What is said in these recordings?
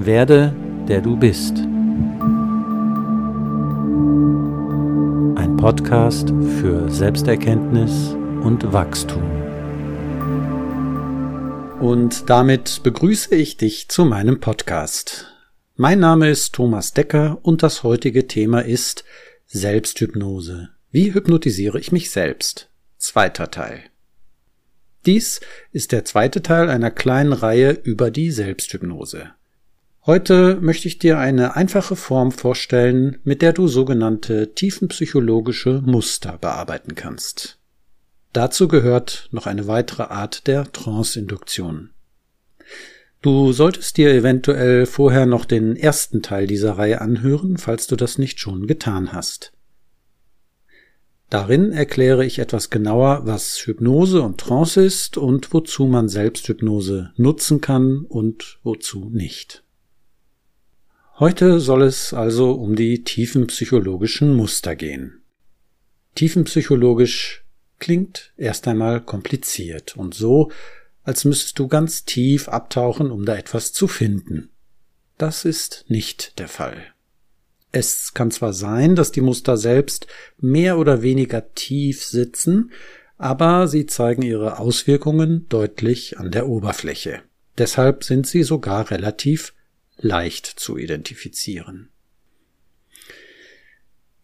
Werde, der du bist. Ein Podcast für Selbsterkenntnis und Wachstum. Und damit begrüße ich dich zu meinem Podcast. Mein Name ist Thomas Decker und das heutige Thema ist Selbsthypnose. Wie hypnotisiere ich mich selbst? Zweiter Teil. Dies ist der zweite Teil einer kleinen Reihe über die Selbsthypnose. Heute möchte ich dir eine einfache Form vorstellen, mit der du sogenannte tiefenpsychologische Muster bearbeiten kannst. Dazu gehört noch eine weitere Art der Trance-Induktion. Du solltest dir eventuell vorher noch den ersten Teil dieser Reihe anhören, falls du das nicht schon getan hast. Darin erkläre ich etwas genauer, was Hypnose und Trance ist und wozu man Selbsthypnose nutzen kann und wozu nicht. Heute soll es also um die tiefenpsychologischen Muster gehen. Tiefenpsychologisch klingt erst einmal kompliziert und so, als müsstest du ganz tief abtauchen, um da etwas zu finden. Das ist nicht der Fall. Es kann zwar sein, dass die Muster selbst mehr oder weniger tief sitzen, aber sie zeigen ihre Auswirkungen deutlich an der Oberfläche. Deshalb sind sie sogar relativ leicht zu identifizieren.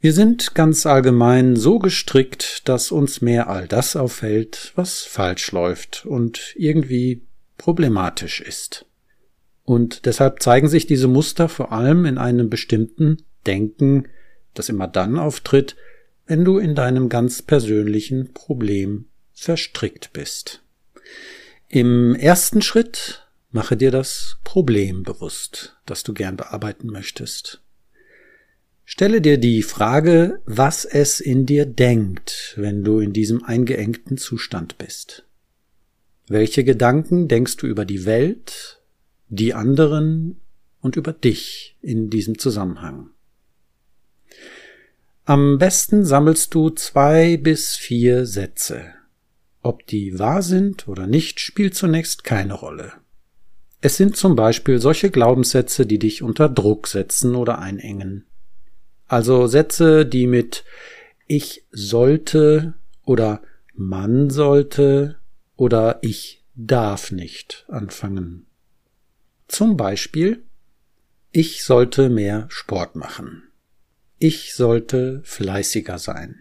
Wir sind ganz allgemein so gestrickt, dass uns mehr all das auffällt, was falsch läuft und irgendwie problematisch ist. Und deshalb zeigen sich diese Muster vor allem in einem bestimmten Denken, das immer dann auftritt, wenn du in deinem ganz persönlichen Problem verstrickt bist. Im ersten Schritt Mache dir das Problem bewusst, das du gern bearbeiten möchtest. Stelle dir die Frage, was es in dir denkt, wenn du in diesem eingeengten Zustand bist. Welche Gedanken denkst du über die Welt, die anderen und über dich in diesem Zusammenhang? Am besten sammelst du zwei bis vier Sätze. Ob die wahr sind oder nicht, spielt zunächst keine Rolle. Es sind zum Beispiel solche Glaubenssätze, die dich unter Druck setzen oder einengen. Also Sätze, die mit ich sollte oder man sollte oder ich darf nicht anfangen. Zum Beispiel ich sollte mehr Sport machen. Ich sollte fleißiger sein.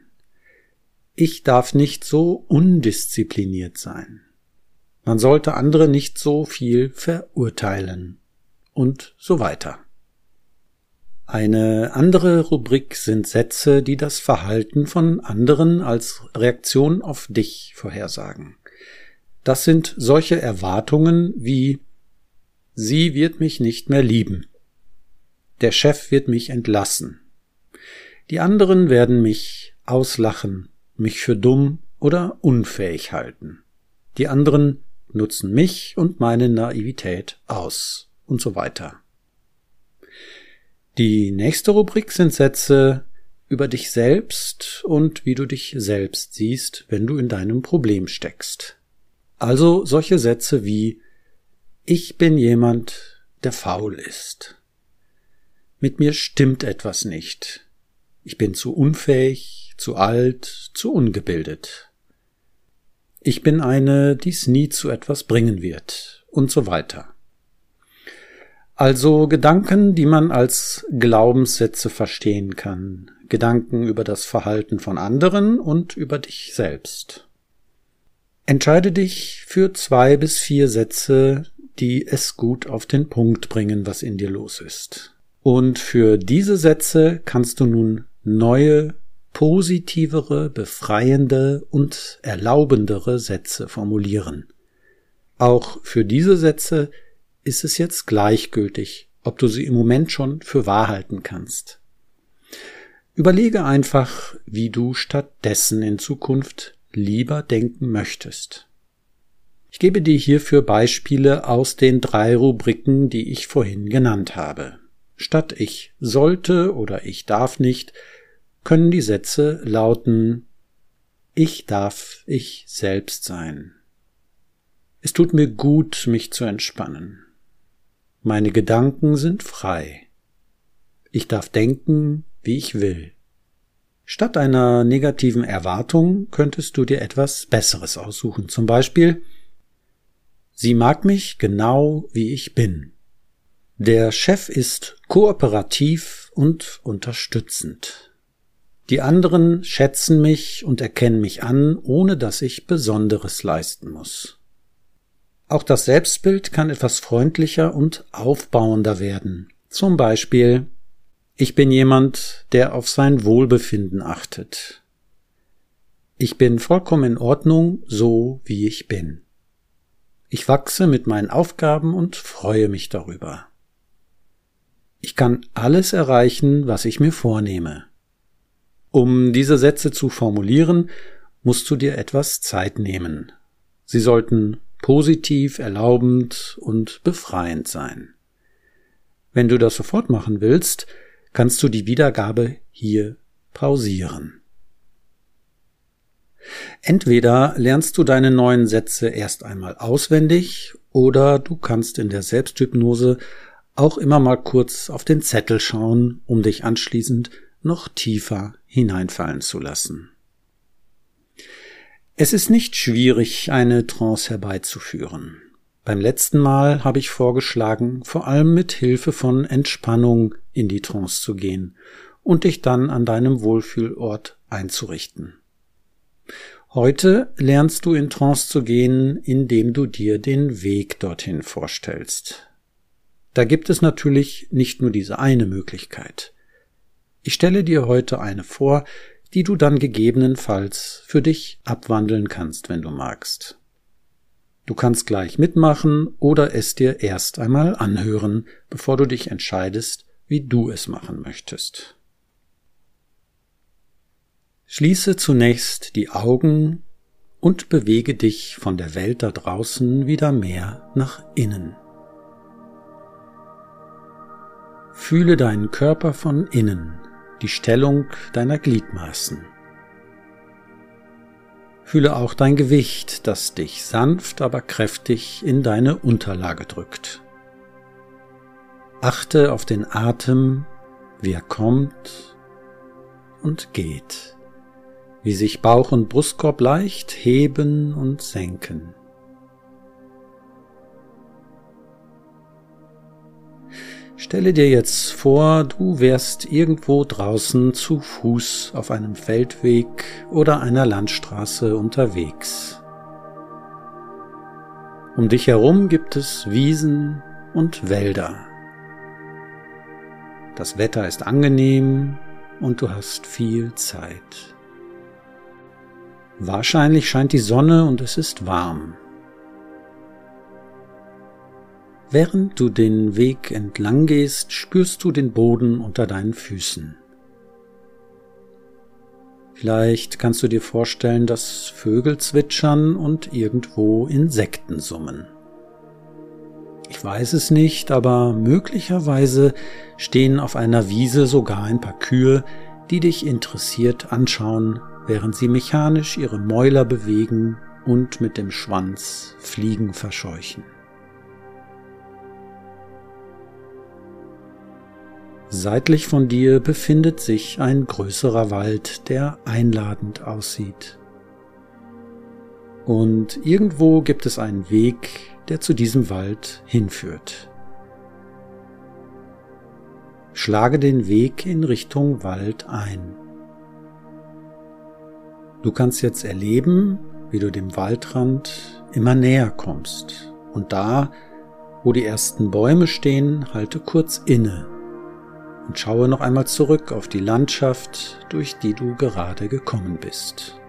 Ich darf nicht so undiszipliniert sein. Man sollte andere nicht so viel verurteilen und so weiter. Eine andere Rubrik sind Sätze, die das Verhalten von anderen als Reaktion auf dich vorhersagen. Das sind solche Erwartungen wie Sie wird mich nicht mehr lieben. Der Chef wird mich entlassen. Die anderen werden mich auslachen, mich für dumm oder unfähig halten. Die anderen nutzen mich und meine Naivität aus und so weiter. Die nächste Rubrik sind Sätze über dich selbst und wie du dich selbst siehst, wenn du in deinem Problem steckst. Also solche Sätze wie Ich bin jemand, der faul ist. Mit mir stimmt etwas nicht. Ich bin zu unfähig, zu alt, zu ungebildet ich bin eine, die's nie zu etwas bringen wird und so weiter. Also Gedanken, die man als Glaubenssätze verstehen kann, Gedanken über das Verhalten von anderen und über dich selbst. Entscheide dich für zwei bis vier Sätze, die es gut auf den Punkt bringen, was in dir los ist. Und für diese Sätze kannst du nun neue positivere, befreiende und erlaubendere Sätze formulieren. Auch für diese Sätze ist es jetzt gleichgültig, ob du sie im Moment schon für wahr halten kannst. Überlege einfach, wie du stattdessen in Zukunft lieber denken möchtest. Ich gebe dir hierfür Beispiele aus den drei Rubriken, die ich vorhin genannt habe. Statt ich sollte oder ich darf nicht, können die Sätze lauten Ich darf ich selbst sein. Es tut mir gut, mich zu entspannen. Meine Gedanken sind frei. Ich darf denken, wie ich will. Statt einer negativen Erwartung könntest du dir etwas Besseres aussuchen. Zum Beispiel, sie mag mich genau wie ich bin. Der Chef ist kooperativ und unterstützend. Die anderen schätzen mich und erkennen mich an, ohne dass ich Besonderes leisten muss. Auch das Selbstbild kann etwas freundlicher und aufbauender werden. Zum Beispiel ich bin jemand, der auf sein Wohlbefinden achtet. Ich bin vollkommen in Ordnung, so wie ich bin. Ich wachse mit meinen Aufgaben und freue mich darüber. Ich kann alles erreichen, was ich mir vornehme. Um diese Sätze zu formulieren, musst du dir etwas Zeit nehmen. Sie sollten positiv, erlaubend und befreiend sein. Wenn du das sofort machen willst, kannst du die Wiedergabe hier pausieren. Entweder lernst du deine neuen Sätze erst einmal auswendig oder du kannst in der Selbsthypnose auch immer mal kurz auf den Zettel schauen, um dich anschließend noch tiefer hineinfallen zu lassen. Es ist nicht schwierig, eine Trance herbeizuführen. Beim letzten Mal habe ich vorgeschlagen, vor allem mit Hilfe von Entspannung in die Trance zu gehen und dich dann an deinem Wohlfühlort einzurichten. Heute lernst du in Trance zu gehen, indem du dir den Weg dorthin vorstellst. Da gibt es natürlich nicht nur diese eine Möglichkeit. Ich stelle dir heute eine vor, die du dann gegebenenfalls für dich abwandeln kannst, wenn du magst. Du kannst gleich mitmachen oder es dir erst einmal anhören, bevor du dich entscheidest, wie du es machen möchtest. Schließe zunächst die Augen und bewege dich von der Welt da draußen wieder mehr nach innen. Fühle deinen Körper von innen, die Stellung deiner Gliedmaßen. Fühle auch dein Gewicht, das dich sanft, aber kräftig in deine Unterlage drückt. Achte auf den Atem, wie er kommt und geht, wie sich Bauch und Brustkorb leicht heben und senken. Stelle dir jetzt vor, du wärst irgendwo draußen zu Fuß auf einem Feldweg oder einer Landstraße unterwegs. Um dich herum gibt es Wiesen und Wälder. Das Wetter ist angenehm und du hast viel Zeit. Wahrscheinlich scheint die Sonne und es ist warm. Während du den Weg entlang gehst, spürst du den Boden unter deinen Füßen. Vielleicht kannst du dir vorstellen, dass Vögel zwitschern und irgendwo Insekten summen. Ich weiß es nicht, aber möglicherweise stehen auf einer Wiese sogar ein paar Kühe, die dich interessiert anschauen, während sie mechanisch ihre Mäuler bewegen und mit dem Schwanz Fliegen verscheuchen. Seitlich von dir befindet sich ein größerer Wald, der einladend aussieht. Und irgendwo gibt es einen Weg, der zu diesem Wald hinführt. Schlage den Weg in Richtung Wald ein. Du kannst jetzt erleben, wie du dem Waldrand immer näher kommst. Und da, wo die ersten Bäume stehen, halte kurz inne und schaue noch einmal zurück auf die Landschaft, durch die du gerade gekommen bist.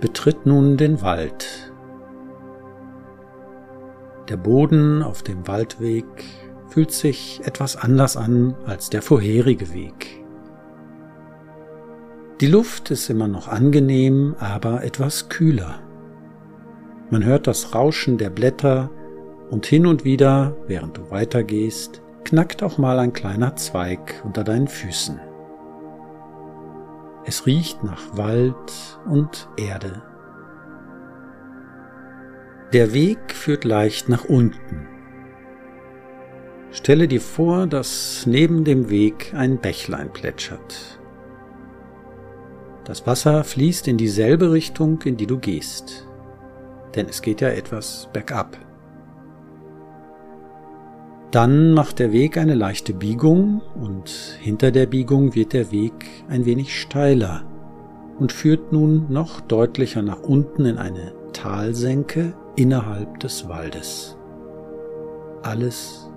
Betritt nun den Wald. Der Boden auf dem Waldweg fühlt sich etwas anders an als der vorherige Weg. Die Luft ist immer noch angenehm, aber etwas kühler. Man hört das Rauschen der Blätter und hin und wieder, während du weitergehst, knackt auch mal ein kleiner Zweig unter deinen Füßen. Es riecht nach Wald und Erde. Der Weg führt leicht nach unten. Stelle dir vor, dass neben dem Weg ein Bächlein plätschert. Das Wasser fließt in dieselbe Richtung, in die du gehst, denn es geht ja etwas bergab. Dann macht der Weg eine leichte Biegung und hinter der Biegung wird der Weg ein wenig steiler und führt nun noch deutlicher nach unten in eine Talsenke innerhalb des Waldes. Alles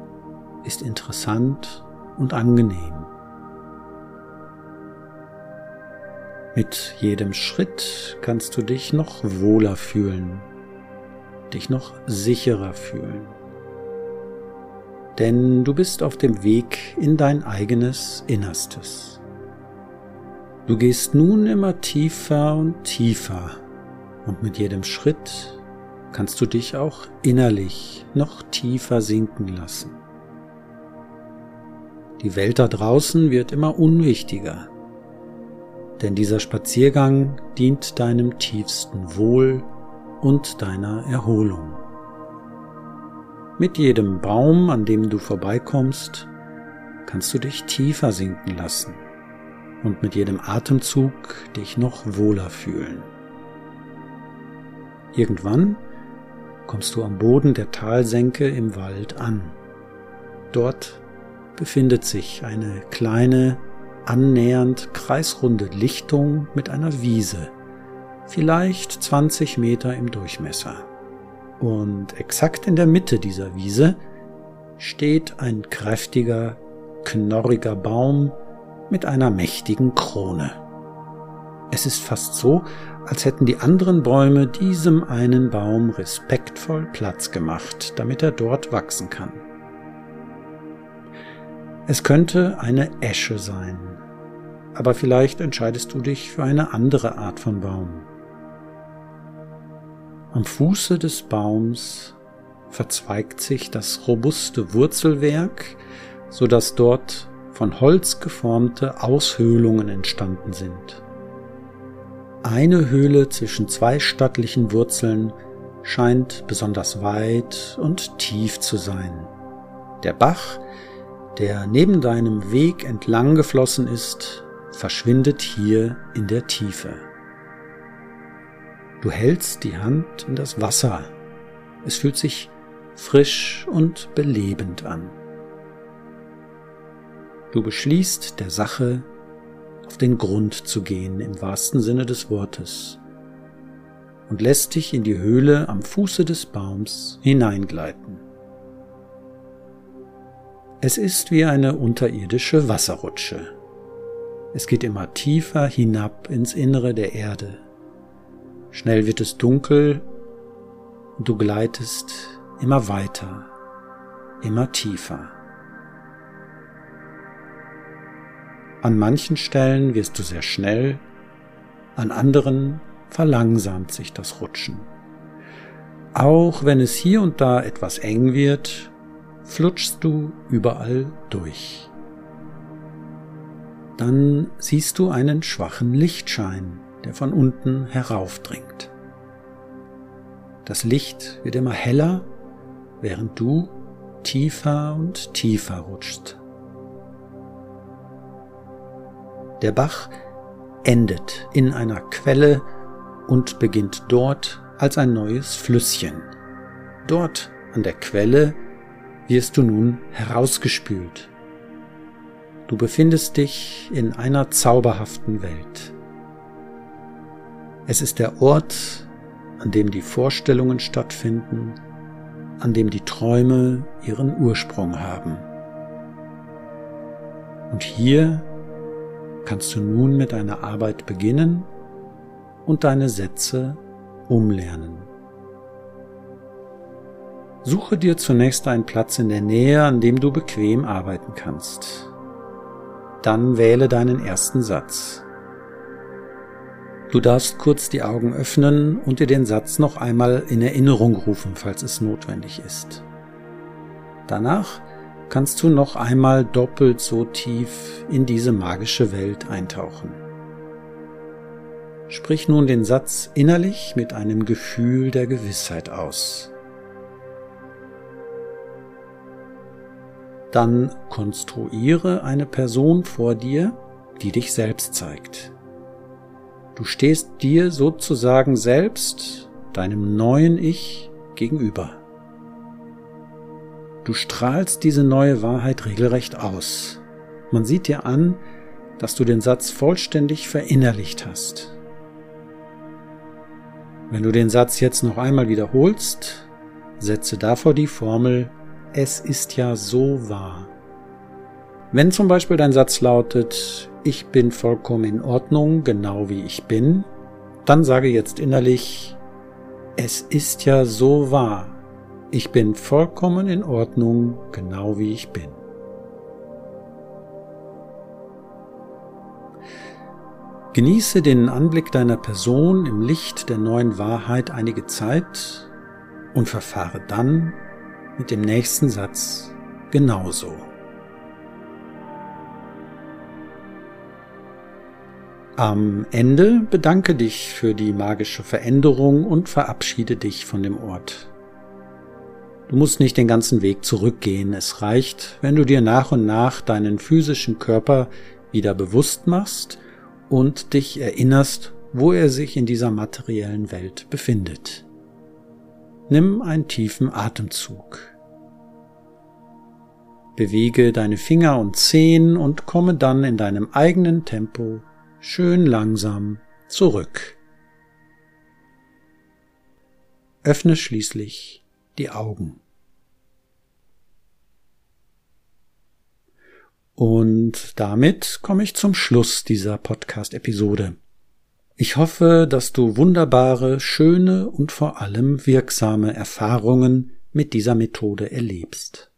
ist interessant und angenehm. Mit jedem Schritt kannst du dich noch wohler fühlen, dich noch sicherer fühlen. Denn du bist auf dem Weg in dein eigenes Innerstes. Du gehst nun immer tiefer und tiefer und mit jedem Schritt kannst du dich auch innerlich noch tiefer sinken lassen. Die Welt da draußen wird immer unwichtiger, denn dieser Spaziergang dient deinem tiefsten Wohl und deiner Erholung. Mit jedem Baum, an dem du vorbeikommst, kannst du dich tiefer sinken lassen und mit jedem Atemzug dich noch wohler fühlen. Irgendwann kommst du am Boden der Talsenke im Wald an. Dort befindet sich eine kleine, annähernd kreisrunde Lichtung mit einer Wiese, vielleicht 20 Meter im Durchmesser. Und exakt in der Mitte dieser Wiese steht ein kräftiger, knorriger Baum mit einer mächtigen Krone. Es ist fast so, als hätten die anderen Bäume diesem einen Baum respektvoll Platz gemacht, damit er dort wachsen kann. Es könnte eine Esche sein, aber vielleicht entscheidest du dich für eine andere Art von Baum. Am Fuße des Baums verzweigt sich das robuste Wurzelwerk, so dass dort von Holz geformte Aushöhlungen entstanden sind. Eine Höhle zwischen zwei stattlichen Wurzeln scheint besonders weit und tief zu sein. Der Bach, der neben deinem Weg entlang geflossen ist, verschwindet hier in der Tiefe. Du hältst die Hand in das Wasser. Es fühlt sich frisch und belebend an. Du beschließt der Sache auf den Grund zu gehen im wahrsten Sinne des Wortes und lässt dich in die Höhle am Fuße des Baums hineingleiten. Es ist wie eine unterirdische Wasserrutsche. Es geht immer tiefer hinab ins Innere der Erde. Schnell wird es dunkel und du gleitest immer weiter, immer tiefer. An manchen Stellen wirst du sehr schnell, an anderen verlangsamt sich das Rutschen. Auch wenn es hier und da etwas eng wird, flutschst du überall durch. Dann siehst du einen schwachen Lichtschein, der von unten heraufdringt. Das Licht wird immer heller, während du tiefer und tiefer rutschst. Der Bach endet in einer Quelle und beginnt dort als ein neues Flüsschen. Dort an der Quelle wirst du nun herausgespült. Du befindest dich in einer zauberhaften Welt. Es ist der Ort, an dem die Vorstellungen stattfinden, an dem die Träume ihren Ursprung haben. Und hier kannst du nun mit deiner Arbeit beginnen und deine Sätze umlernen. Suche dir zunächst einen Platz in der Nähe, an dem du bequem arbeiten kannst. Dann wähle deinen ersten Satz. Du darfst kurz die Augen öffnen und dir den Satz noch einmal in Erinnerung rufen, falls es notwendig ist. Danach kannst du noch einmal doppelt so tief in diese magische Welt eintauchen. Sprich nun den Satz innerlich mit einem Gefühl der Gewissheit aus. Dann konstruiere eine Person vor dir, die dich selbst zeigt. Du stehst dir sozusagen selbst, deinem neuen Ich, gegenüber. Du strahlst diese neue Wahrheit regelrecht aus. Man sieht dir an, dass du den Satz vollständig verinnerlicht hast. Wenn du den Satz jetzt noch einmal wiederholst, setze davor die Formel Es ist ja so wahr. Wenn zum Beispiel dein Satz lautet Ich bin vollkommen in Ordnung, genau wie ich bin, dann sage jetzt innerlich Es ist ja so wahr. Ich bin vollkommen in Ordnung, genau wie ich bin. Genieße den Anblick deiner Person im Licht der neuen Wahrheit einige Zeit und verfahre dann mit dem nächsten Satz genauso. Am Ende bedanke dich für die magische Veränderung und verabschiede dich von dem Ort. Du musst nicht den ganzen Weg zurückgehen, es reicht, wenn du dir nach und nach deinen physischen Körper wieder bewusst machst und dich erinnerst, wo er sich in dieser materiellen Welt befindet. Nimm einen tiefen Atemzug. Bewege deine Finger und Zehen und komme dann in deinem eigenen Tempo schön langsam zurück. Öffne schließlich die Augen. Und damit komme ich zum Schluss dieser Podcast-Episode. Ich hoffe, dass du wunderbare, schöne und vor allem wirksame Erfahrungen mit dieser Methode erlebst.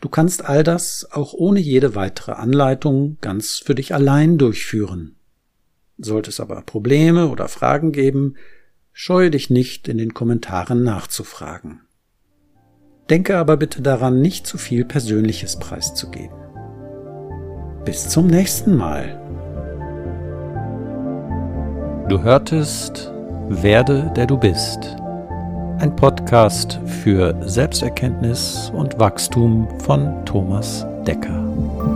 Du kannst all das auch ohne jede weitere Anleitung ganz für dich allein durchführen. Sollte es aber Probleme oder Fragen geben, scheue dich nicht in den Kommentaren nachzufragen. Denke aber bitte daran, nicht zu viel Persönliches preiszugeben. Bis zum nächsten Mal. Du hörtest Werde, der du bist. Ein Podcast für Selbsterkenntnis und Wachstum von Thomas Decker.